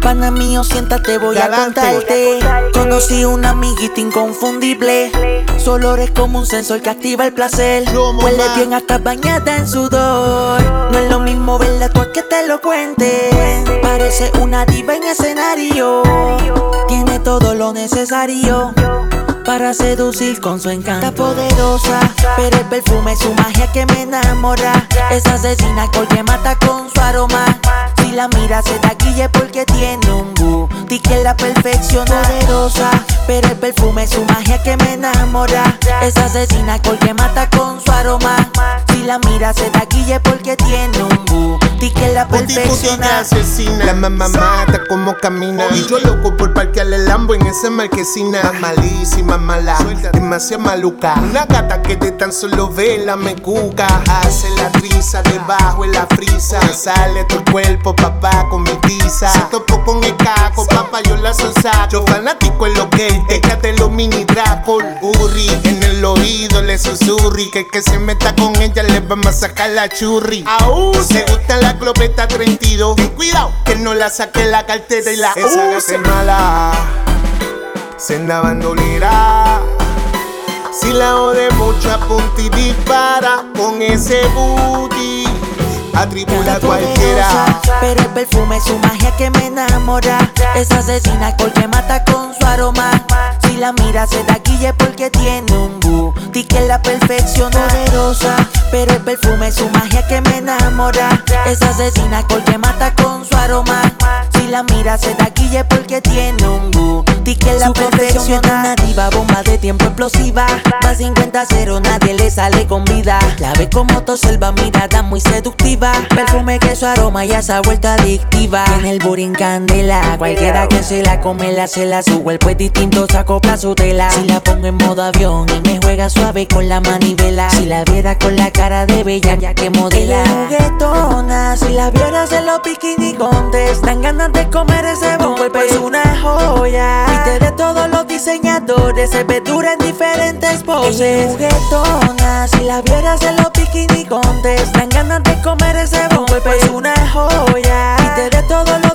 Pana mío, siéntate, voy a contarte. Conocí una amiguita inconfundible. Su olor es como un sensor que activa el placer. Huele bien hasta bañada en sudor. No es lo mismo verla tú a que te lo cuente. Parece una diva en escenario. Tiene todo lo necesario para seducir con su encanto poderosa. Pero el perfume es su magia que me enamora. Es asesina porque mata con su aroma. Si la mira se taquille porque tiene un booty que la perfección poderosa. Pero el perfume es su magia que me enamora. Es asesina porque mata con su aroma. Si la mira se taquille porque tiene un booty que la perfección asesina. La mamá mata como camina. Y yo loco por parquearle el lambo en esa marquesina. Malísima, mala, demasiado maluca. Una gata que de tan solo vela me cuca. Hace la risa debajo en la frisa. Sale tu cuerpo, papá, con mi tiza. Se topo con el caco, papá, yo la sonsaco. Yo fanático en lo que déjate los mini Dracol. Urri, en oído le susurri. Que el que se meta con ella le vamos a sacar la churri. Aún se gusta la globeta 32. Ten cuidado, que no la saque la cartera y la Esa es mala senda bandolera. Si la ode mucho apunta y dispara con ese booty, atribula a cualquiera. Pero el perfume es su magia que me enamora. Es asesina porque mata con su aroma. La mira se taquille porque tiene un booty que la perfección poderosa. Pero el perfume es su magia que me enamora. Es asesina porque mata con su aroma. Si la mira se taquille porque tiene un booty que la perfección una diva, bomba de tiempo explosiva. Más 50 cero, nadie le sale con vida. La ve como toselva, mirada muy seductiva. Perfume que su aroma ya se ha vuelto adictiva. En el burin candela, cualquiera que se la come la cela. Su cuerpo es distinto, se acopla su tela. Si la pongo en modo avión y me juega suave con la manivela. Si la viera con la cara de bella, ya que modela. juguetona, si la vieras en los bikini contes, dan ganas de comer ese bon. Cuerpo es una joya. Viste de todos los diseñadores, se ve dura en diferentes poses. juguetona, si la vieras en los bikini contes, dan ganas de comer ese bon. Cuerpo es una joya. Viste de todos los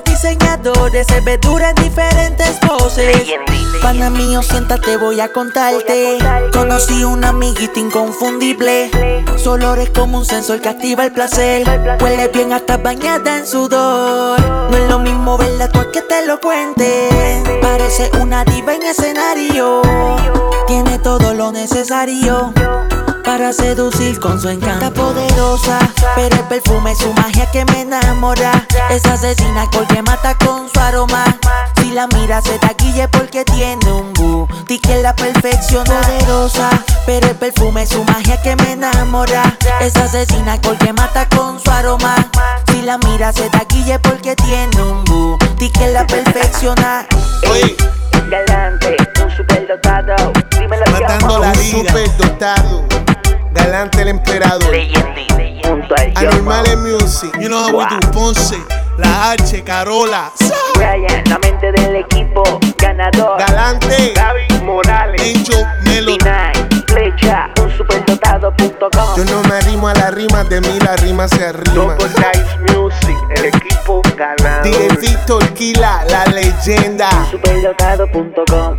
diseñadores, se ve dura en diferentes poses. Pana mío, siéntate, voy a contarte. Conocí una amiguita inconfundible. Su olor es como un sensor que activa el placer. Huele bien hasta bañada en sudor. No es lo mismo verla tú a que te lo cuente. Parece una diva en escenario. Tiene todo lo necesario para seducir con su encanto poderosa. Pero el perfume es su magia que me enamora. Es asesina porque mata con su aroma. Si la mira se taquille porque tiene un booty que la perfección poderosa. Pero el perfume es su magia que me enamora. Es asesina porque mata con su aroma. Si la mira se taquille porque tiene un booty que la perfección. Oye, Galante, un superdotado. Dímelo matando la super dotado. Galante el emperador. Junto al Anormales Music. You know how we do Ponce. La H, Carola. Brian, la mente del equipo ganador. Galante. Gaby Morales. Angel Melody. D9, flecha, un superdotado.com. Yo no me arrimo a la rima, de mí la rima se arrima. Loco Dice Music, el equipo ganador. DJ Víctor Kila, la leyenda. Superdotado.com.